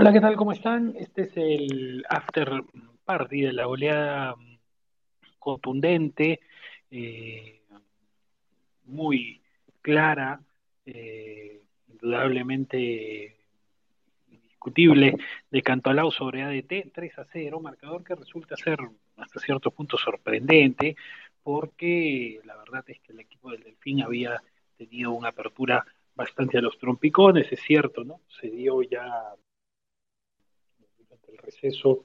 Hola, ¿qué tal? ¿Cómo están? Este es el after party de la goleada contundente, eh, muy clara, eh, indudablemente indiscutible de Cantolao sobre ADT, 3 a 0, marcador que resulta ser hasta cierto punto sorprendente, porque la verdad es que el equipo del Delfín había tenido una apertura bastante a los trompicones, es cierto, ¿no? Se dio ya el receso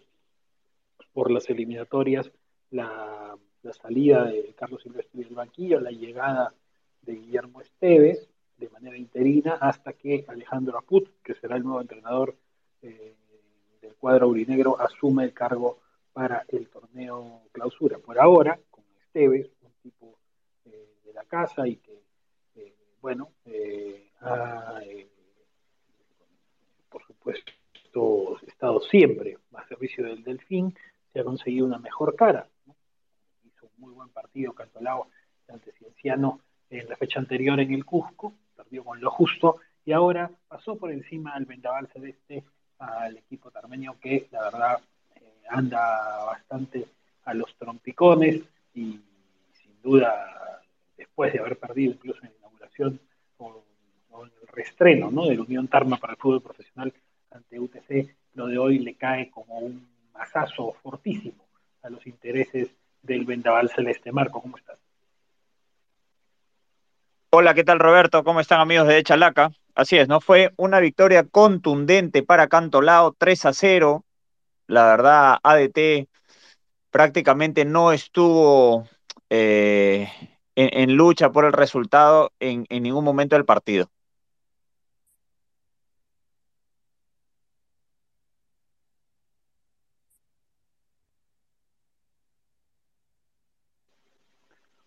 por las eliminatorias la, salida de Carlos Silvestre del banquillo, la llegada de Guillermo Esteves de manera interina hasta que Alejandro Aput, que será el nuevo entrenador eh, del cuadro aurinegro, asume el cargo para el torneo clausura. Por ahora, con Esteves, un tipo eh, de la casa y que, eh, bueno, eh, ha, por supuesto, estado siempre a servicio del Delfín, se ha conseguido una mejor cara. ¿no? Hizo un muy buen partido Cantolao ante Cienciano en la fecha anterior en el Cusco, perdió con lo justo y ahora pasó por encima al Vendaval Celeste al equipo tarmeño que la verdad eh, anda bastante a los trompicones y sin duda después de haber perdido incluso en la inauguración o, o en el restreno ¿no? de la Unión Tarma para el fútbol profesional ante UTC, lo de hoy le cae como un masazo fortísimo a los intereses del Vendaval Celeste. Marco, ¿cómo estás? Hola, ¿qué tal Roberto? ¿Cómo están amigos de Chalaca? Así es, ¿no? Fue una victoria contundente para Cantolao, 3 a 0. La verdad, ADT prácticamente no estuvo eh, en, lucha por el resultado en ningún momento del partido.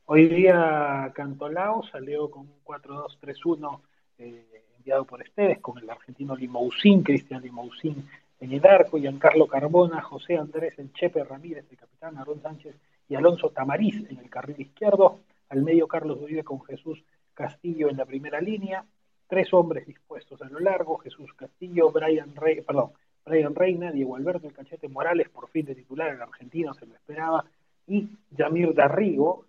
Hoy día Cantolao salió con un 4-2-3-1 eh, enviado por Esteves, con el argentino Limousin, Cristian Limousin en el arco, Giancarlo Carbona, José Andrés El Chepe Ramírez, el capitán Aarón Sánchez y Alonso Tamariz en el carril izquierdo, al medio Carlos Uribe con Jesús Castillo en la primera línea, tres hombres dispuestos a lo largo, Jesús Castillo, Brian Rey, perdón, Brian Reina, Diego Alberto El Cachete Morales, por fin de titular, el argentino se lo esperaba, y Yamir Darrigo,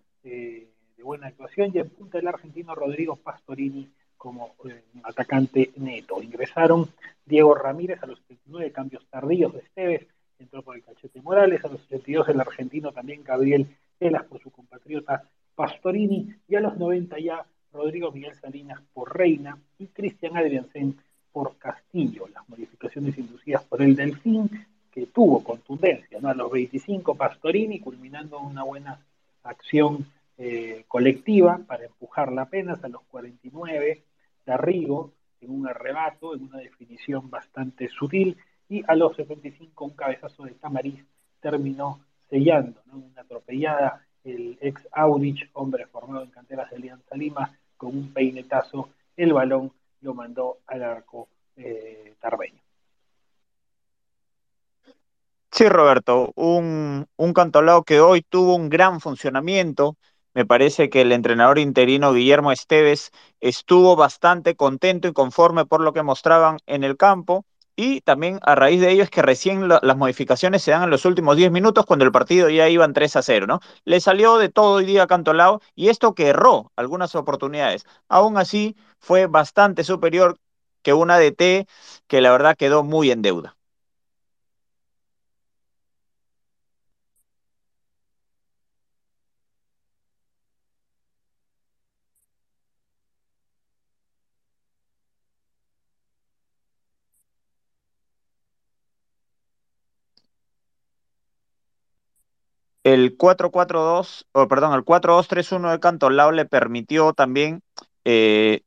buena actuación, y en punta el argentino Rodrigo Pastorini como eh, atacante neto. Ingresaron Diego Ramírez a los 39 cambios tardíos de Esteves, entró por el Cachete Morales, a los 82 el argentino también Gabriel Telas por su compatriota Pastorini, y a los 90 ya Rodrigo Miguel Salinas por Reina y Cristian Adriansen por Castillo. Las modificaciones inducidas por el Delfín, que tuvo contundencia, ¿no? A los 25 Pastorini, culminando una buena acción eh, colectiva para empujarla apenas a los 49, Garrigo en un arrebato, en una definición bastante sutil, y a los 75 un cabezazo de Tamariz terminó sellando, ¿no? una atropellada, el ex Audich, hombre formado en canteras de Alianza Lima, con un peinetazo, el balón lo mandó al arco eh, tarbeño. Sí, Roberto, un, un cantolao que hoy tuvo un gran funcionamiento, me parece que el entrenador interino Guillermo Esteves estuvo bastante contento y conforme por lo que mostraban en el campo. Y también a raíz de ello es que recién la, las modificaciones se dan en los últimos 10 minutos cuando el partido ya iban 3 a 0, ¿no? Le salió de todo hoy día Cantolao y esto que erró algunas oportunidades. Aún así fue bastante superior que una DT que la verdad quedó muy en deuda. El 4-4-2, o perdón, el 4-2-3-1 de Cantolao le permitió también eh,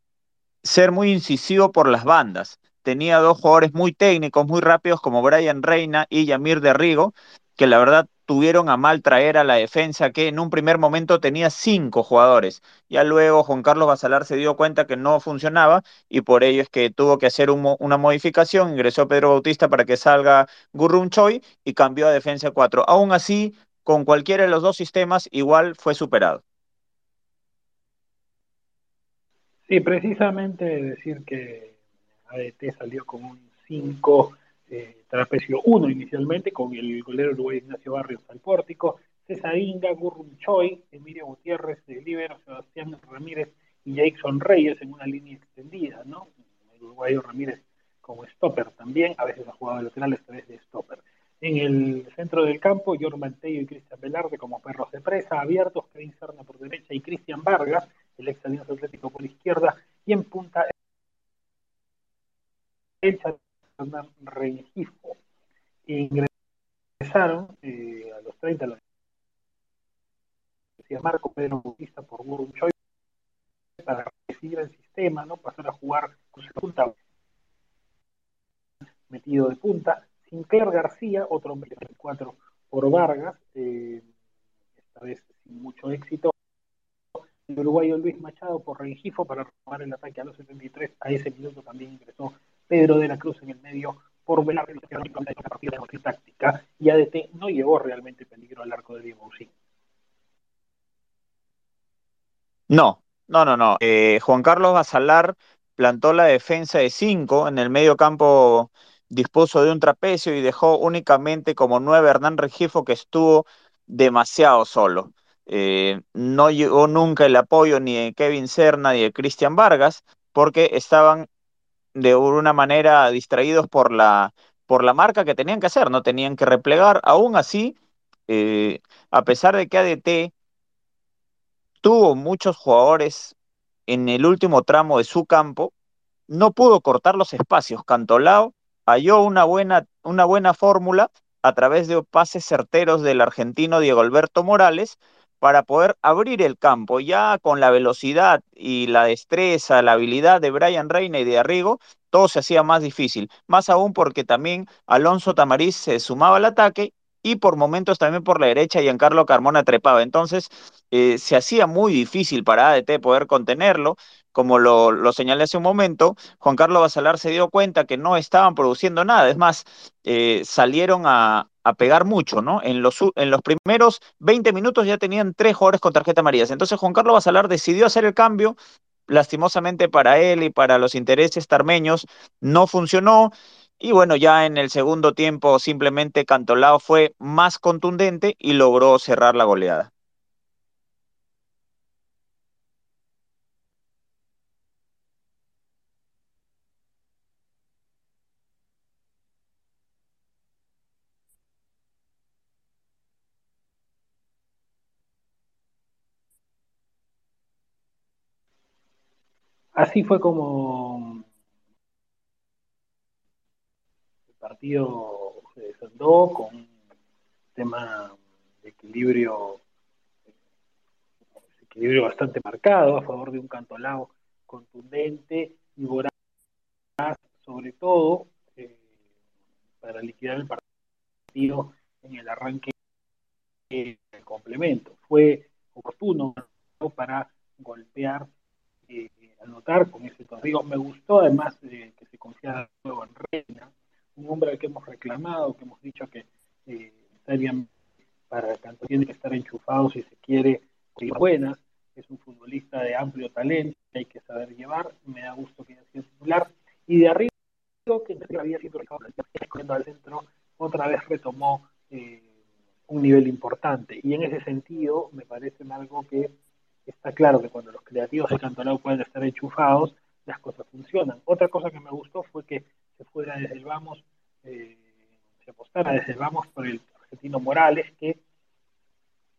ser muy incisivo por las bandas. Tenía dos jugadores muy técnicos, muy rápidos, como Brian Reina y Yamir de Rigo, que la verdad tuvieron a mal traer a la defensa, que en un primer momento tenía cinco jugadores. Ya luego Juan Carlos Basalar se dio cuenta que no funcionaba y por ello es que tuvo que hacer un, una modificación. Ingresó Pedro Bautista para que salga Gurrun Choi y cambió a defensa 4. Aún así, con cualquiera de los dos sistemas igual fue superado. Sí, precisamente decir que ADT salió con un 5 eh, trapecio 1 inicialmente, con el golero uruguayo Ignacio Barrios al pórtico, César Inga, Gurrum Choi, Emilio Gutiérrez de Libero, Sebastián Ramírez y Jackson Reyes en una línea extendida, ¿no? El uruguayo Ramírez como stopper también, a veces ha jugado de lateral, esta vez de stopper. En el centro del campo, Jorman Tello y Cristian Velarde como perros de presa, abiertos, Kevin Serna por derecha y Cristian Vargas, el ex Alianza Atlético por izquierda, y en punta el Hernán Rengifo. Ingresaron eh, a los 30 los decía Marco Pedro Bautista por Burun Choi para recibir el sistema, ¿no? pasar a jugar con punta metido de punta. Sinclair García, otro 24 por Vargas, eh, esta vez sin mucho éxito. El uruguayo Luis Machado por Rengifo para tomar el ataque a los 73. A ese minuto también ingresó Pedro de la Cruz en el medio por Velarde, la partida de táctica y ADT no llevó realmente peligro al arco de Diego No, no, no, no. Eh, Juan Carlos Basalar plantó la defensa de 5 en el medio campo dispuso de un trapecio y dejó únicamente como nueve Hernán Regifo que estuvo demasiado solo. Eh, no llegó nunca el apoyo ni de Kevin Serna ni de Cristian Vargas porque estaban de una manera distraídos por la, por la marca que tenían que hacer, no tenían que replegar. Aún así, eh, a pesar de que ADT tuvo muchos jugadores en el último tramo de su campo, no pudo cortar los espacios. Cantolao halló una buena, una buena fórmula a través de pases certeros del argentino Diego Alberto Morales para poder abrir el campo. Ya con la velocidad y la destreza, la habilidad de Brian Reina y de Arrigo, todo se hacía más difícil. Más aún porque también Alonso Tamariz se sumaba al ataque y por momentos también por la derecha Giancarlo Carmona trepaba. Entonces eh, se hacía muy difícil para ADT poder contenerlo como lo, señalé hace un momento, Juan Carlos Basalar se dio cuenta que no estaban produciendo nada. Es más, eh, salieron a, pegar mucho, ¿no? En los, primeros 20 minutos ya tenían tres jugadores con tarjeta amarilla. Entonces Juan Carlos Basalar decidió hacer el cambio. Lastimosamente para él y para los intereses tarmeños no funcionó. Y bueno, ya en el segundo tiempo simplemente Cantolao fue más contundente y logró cerrar la goleada. Así fue como el partido se desandó con un tema de equilibrio, equilibrio bastante marcado a favor de un cantolao contundente y voraz, sobre todo eh, para liquidar el partido en el arranque del complemento. Fue oportuno para golpear eh, anotar con ese torneo. Me gustó además que se confiara luego en Reina, un hombre al que hemos reclamado, que hemos dicho que eh, estarían para tanto tiene que estar enchufado si se quiere buenas, es un futbolista de amplio talento, hay que saber llevar, me da gusto que haya sido titular, y de arriba que había sido al centro, otra vez retomó eh, un nivel importante, y en ese sentido me parece algo que está claro que cuando los creativos de Cantolao pueden estar enchufados, las cosas funcionan. Otra cosa que me gustó fue que se fuera desde el vamos, eh, se apostara desde el vamos por el argentino Morales, que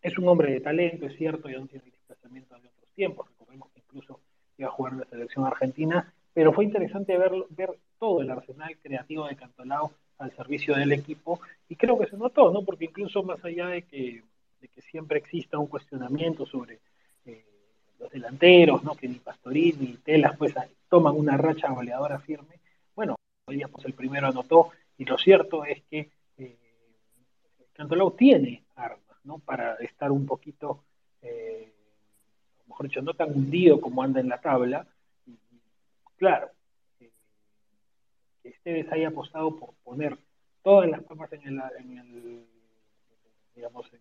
es un hombre de talento, es cierto, y aún tiene desplazamiento de otros tiempos, recordemos que incluso iba a jugar en la selección argentina, pero fue interesante ver, ver todo el arsenal creativo de Cantolao al servicio del equipo, y creo que se notó, ¿no? Porque incluso más allá de que, de que siempre exista un cuestionamiento sobre los delanteros, ¿no? que ni Pastorín ni Telas pues toman una racha goleadora firme. Bueno, hoy pues el primero anotó y lo cierto es que eh, Cantolao tiene armas ¿no? para estar un poquito, eh, mejor dicho, no tan hundido como anda en la tabla. Y, claro, eh, que ustedes haya apostado por poner todas las papas en, el, en digamos, en,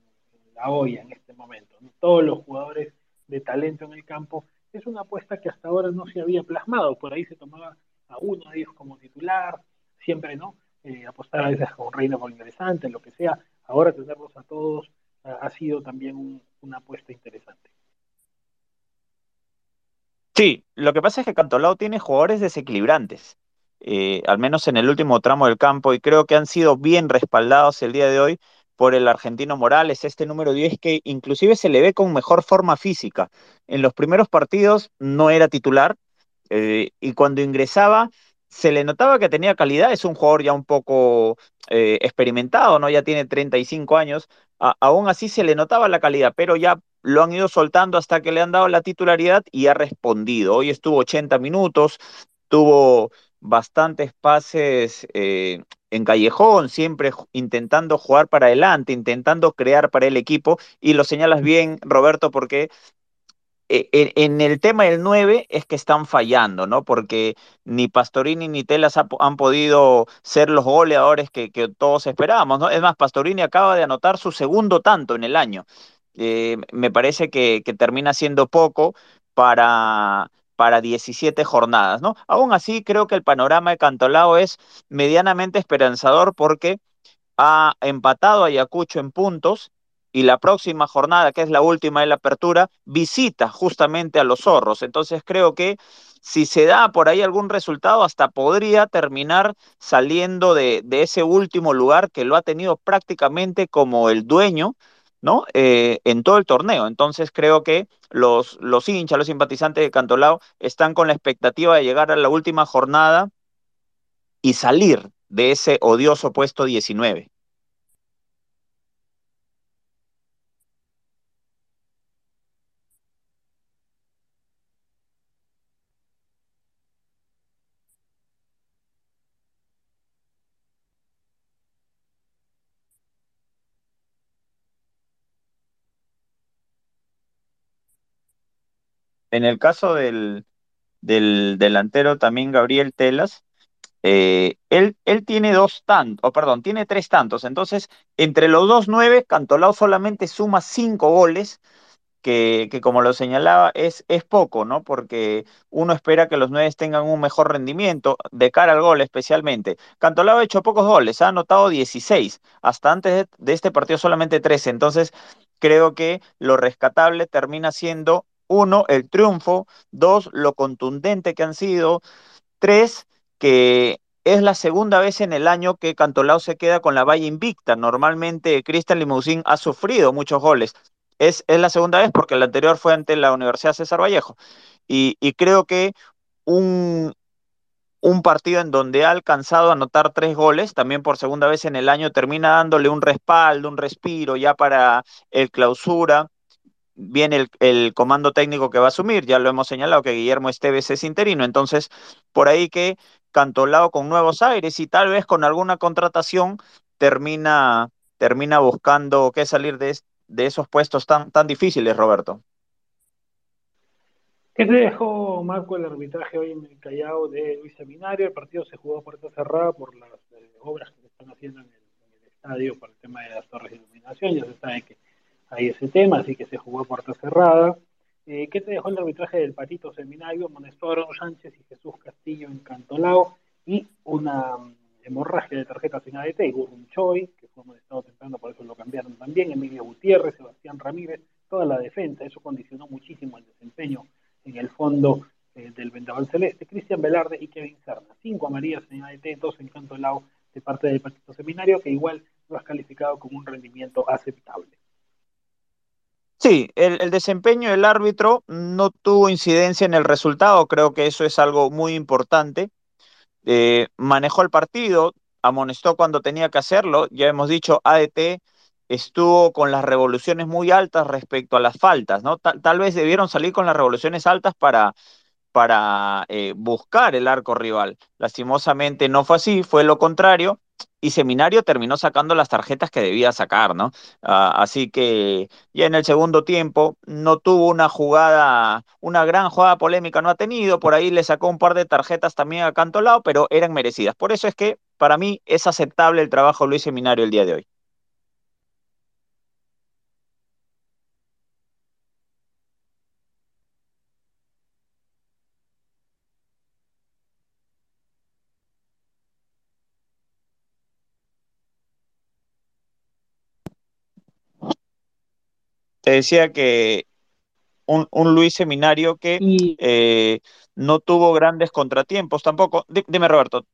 la olla en este momento. Todos los jugadores de talento en el campo, es una apuesta que hasta ahora no se había plasmado. Por ahí se tomaba a uno de ellos como titular, siempre no, eh, apostar a veces con Reina por interesante, lo que sea. Ahora tenerlos a todos ha sido también una apuesta interesante. Sí, lo que pasa es que Cantolao tiene jugadores desequilibrantes, eh, al menos en el último tramo del campo, y creo que han sido bien respaldados el día de hoy por el argentino Morales, este número 10 que inclusive se le ve con mejor forma física. En los primeros partidos no era titular eh, y cuando ingresaba se le notaba que tenía calidad, es un jugador ya un poco eh, experimentado, ¿no? Ya tiene 35 años, aún así se le notaba la calidad, pero ya lo han ido soltando hasta que le han dado la titularidad y ha respondido. Hoy estuvo 80 minutos, tuvo bastantes pases eh, en callejón, siempre intentando jugar para adelante, intentando crear para el equipo, y lo señalas bien, Roberto, porque e, e, en el tema del 9 es que están fallando, ¿no? Porque ni Pastorini ni Telas han podido ser los goleadores que, todos esperábamos, ¿no? Es más, Pastorini acaba de anotar su segundo tanto en el año. Eh, me parece que, termina siendo poco para, para 17 jornadas, ¿no? Aún así, creo que el panorama de Cantolao es medianamente esperanzador porque ha empatado a Ayacucho en puntos y la próxima jornada, que es la última de la apertura, visita justamente a los zorros. Entonces creo que si se da por ahí algún resultado, hasta podría terminar saliendo de, ese último lugar que lo ha tenido prácticamente como el dueño, ¿no? Eh, en todo el torneo. Entonces creo que los, los hinchas, los simpatizantes de Cantolao están con la expectativa de llegar a la última jornada y salir de ese odioso puesto 19. En el caso del, delantero también Gabriel Telas, eh, él, él, tiene dos tantos, o perdón, tiene tres tantos. Entonces, entre los dos nueve, Cantolao solamente suma cinco goles que, como lo señalaba, es, es poco, ¿no? Porque uno espera que los nueve tengan un mejor rendimiento, de cara al gol especialmente. Cantolao ha hecho pocos goles, ha anotado 16, hasta antes de, este partido solamente 13, entonces creo que lo rescatable termina siendo, uno, el triunfo, dos, lo contundente que han sido, tres, que es la segunda vez en el año que Cantolao se queda con la valla invicta. Normalmente Cristian Limousin ha sufrido muchos goles. Es, la segunda vez porque la anterior fue ante la Universidad César Vallejo. Y, creo que un, un partido en donde ha alcanzado a anotar tres goles, también por segunda vez en el año, termina dándole un respaldo, un respiro ya para el clausura. Viene el, el, comando técnico que va a asumir, ya lo hemos señalado que Guillermo Esteves es interino, entonces por ahí que Cantolao con nuevos aires y tal vez con alguna contratación termina, termina buscando qué salir de, de esos puestos tan, tan difíciles, Roberto. ¿Qué te dejó, Marco, el arbitraje hoy en el Callao de Luis Seminario? El partido se jugó a puerta cerrada por las eh, obras que se están haciendo en el, estadio por el tema de las torres de iluminación. Ya se sabe que hay ese tema, así que se jugó a puerta cerrada. Eh, ¿Qué te dejó el arbitraje del Patito Seminario? Monestoro Sánchez y Jesús Castillo en Cantolao y una hemorragia de tarjetas en ADT, y Choi, que fue estado temprano, por eso lo cambiaron también, Emilio Gutiérrez, Sebastián Ramírez, toda la defensa, eso condicionó muchísimo el desempeño en el fondo eh, del Vendaval Celeste, Cristian Velarde y Kevin Serna, cinco amarillas en ADT, dos en Canto Lao de parte del Partido Seminario, que igual lo has calificado como un rendimiento aceptable. Sí, el, desempeño del árbitro no tuvo incidencia en el resultado, creo que eso es algo muy importante. Eh, manejó el partido, amonestó cuando tenía que hacerlo. Ya hemos dicho, ADT estuvo con las revoluciones muy altas respecto a las faltas, ¿no? Tal, vez debieron salir con las revoluciones altas para, para eh, buscar el arco rival. Lastimosamente no fue así, fue lo contrario y Seminario terminó sacando las tarjetas que debía sacar, ¿no? Ah, así que ya en el segundo tiempo no tuvo una jugada, una gran jugada polémica, no ha tenido, por ahí le sacó un par de tarjetas también a Cantolao, pero eran merecidas. Por eso es que para mí es aceptable el trabajo de Luis Seminario el día de hoy. Te decía que un, un Luis Seminario que y eh, no tuvo grandes contratiempos tampoco. dime, Roberto.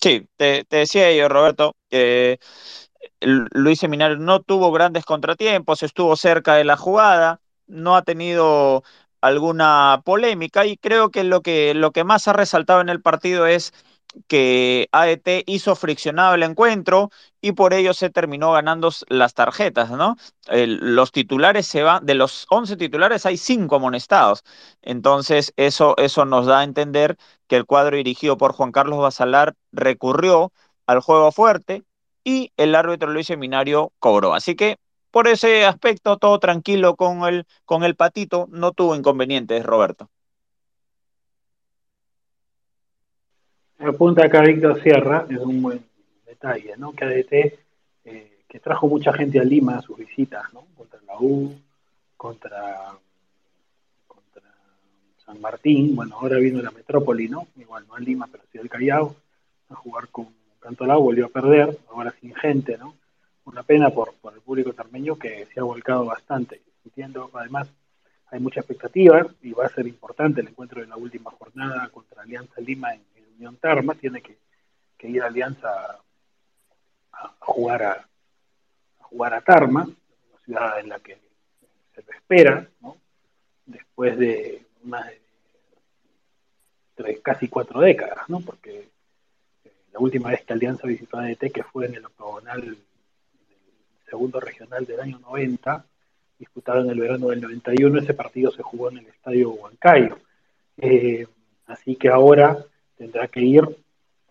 Sí, te, te decía yo, Roberto, que Luis Seminario no tuvo grandes contratiempos, estuvo cerca de la jugada, no ha tenido alguna polémica y creo que lo que, lo que más ha resaltado en el partido es que ADT hizo friccionado el encuentro y por ello se terminó ganando las tarjetas, ¿no? los titulares se van, de los 11 titulares hay 5 amonestados, entonces eso, eso nos da a entender que el cuadro dirigido por Juan Carlos Basalar recurrió al juego fuerte y el árbitro Luis Seminario cobró. Así que por ese aspecto, todo tranquilo con el, con el patito, no tuvo inconvenientes, Roberto. Apunta acá Víctor Sierra, es un buen detalle, ¿no? Que ADT, eh, que trajo mucha gente a Lima a sus visitas, ¿no? Contra la U, contra, San Martín, bueno, ahora vino la metrópoli, ¿no? Igual no a Lima, pero sí al Callao, a jugar con Cantolao, volvió a perder, ahora sin gente, ¿no? Una pena por, por el público tarmeño que se ha volcado bastante. Entiendo, además, hay mucha expectativa y va a ser importante el encuentro de la última jornada contra Alianza Lima en Unión Tarma, tiene que, ir a Alianza a, jugar a, jugar a Tarma, una ciudad en la que se lo espera, después de más de tres, casi cuatro décadas, ¿no? porque la última vez que Alianza visitó a DT, que fue en el octogonal del segundo regional del año 90, disputado en el verano del 91, ese partido se jugó en el estadio Huancayo. Eh, así que ahora tendrá que ir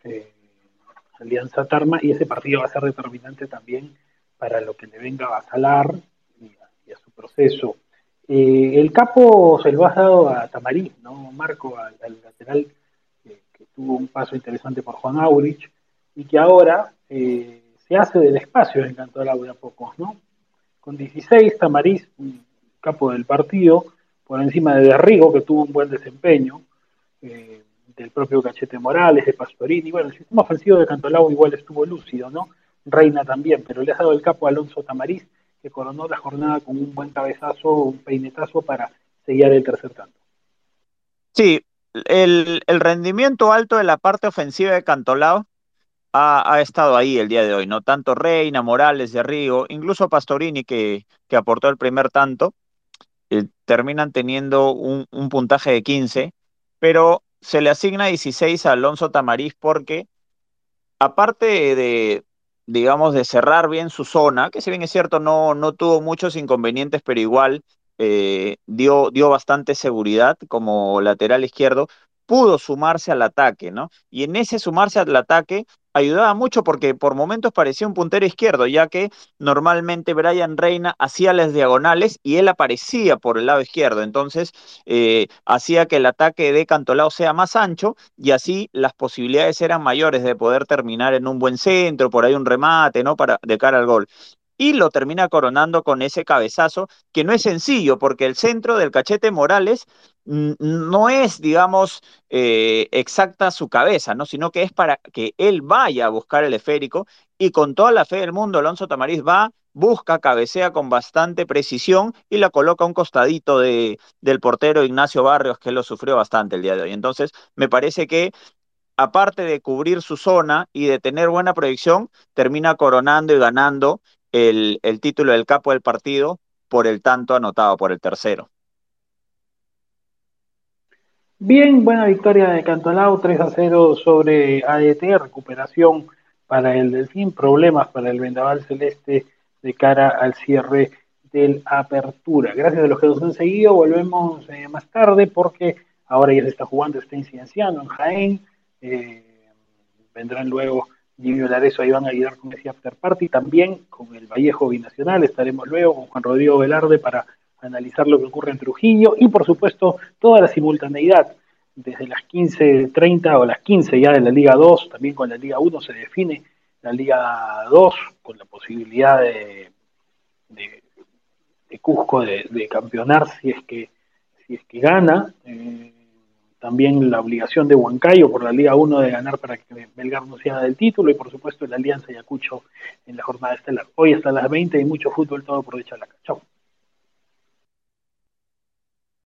eh, Alianza Tarma y ese partido va a ser determinante también para lo que le venga a Basalar y a, su proceso. Eh, el capo se lo ha dado a Tamariz, ¿no? Marco, al, lateral que tuvo un paso interesante por Juan Aurich y que ahora eh, se hace del espacio en Canto de a pocos, ¿no? Con 16, Tamariz, un capo del partido, por encima de Derrigo, que tuvo un buen desempeño. Eh, del propio Cachete Morales, de Pastorini. Bueno, el sistema ofensivo de Cantolao igual estuvo lúcido, ¿no? Reina también, pero le ha dado el capo a Alonso Tamariz, que coronó la jornada con un buen cabezazo, un peinetazo para sellar el tercer tanto. Sí, el, rendimiento alto de la parte ofensiva de Cantolao ha, estado ahí el día de hoy, ¿no? Tanto Reina, Morales, de Río, incluso Pastorini, que, aportó el primer tanto, eh, terminan teniendo un, un puntaje de 15, pero se le asigna 16 a Alonso Tamariz porque, aparte de, digamos, de cerrar bien su zona, que si bien es cierto, no, no tuvo muchos inconvenientes, pero igual eh, dio, dio bastante seguridad como lateral izquierdo, pudo sumarse al ataque, ¿no? Y en ese sumarse al ataque ayudaba mucho porque por momentos parecía un puntero izquierdo, ya que normalmente Brian Reina hacía las diagonales y él aparecía por el lado izquierdo, entonces eh, hacía que el ataque de Cantolao sea más ancho y así las posibilidades eran mayores de poder terminar en un buen centro, por ahí un remate, ¿no? Para, de cara al gol y lo termina coronando con ese cabezazo que no es sencillo porque el centro del cachete Morales no es, digamos, eh, exacta su cabeza, ¿no? sino que es para que él vaya a buscar el esférico y con toda la fe del mundo Alonso Tamariz va, busca, cabecea con bastante precisión y la coloca a un costadito de, del portero Ignacio Barrios que lo sufrió bastante el día de hoy. Entonces, me parece que aparte de cubrir su zona y de tener buena proyección, termina coronando y ganando el, título del capo del partido por el tanto anotado por el tercero. Bien, buena victoria de Cantolao, 3 a 0 sobre ADT, recuperación para el Delfín, problemas para el Vendaval Celeste de cara al cierre del Apertura. Gracias a los que nos han seguido, volvemos eh, más tarde porque ahora ya se está jugando, está incidenciando en Jaén, eh, vendrán luego Jimmy Olareso ahí van a ayudar con ese after party, también con el Vallejo Binacional, estaremos luego con Juan Rodrigo Velarde para analizar lo que ocurre en Trujillo. Y por supuesto toda la simultaneidad desde las 15.30 o las 15 ya de la Liga 2, también con la Liga 1 se define la Liga 2 con la posibilidad de, de, Cusco de, campeonar si es que, si es que gana. Eh, también la obligación de Huancayo por la Liga 1 de ganar para que Belgar no sea del título y por supuesto la Alianza Ayacucho en la jornada estelar. Hoy hasta las 20 y mucho fútbol, todo por dicha la Chau.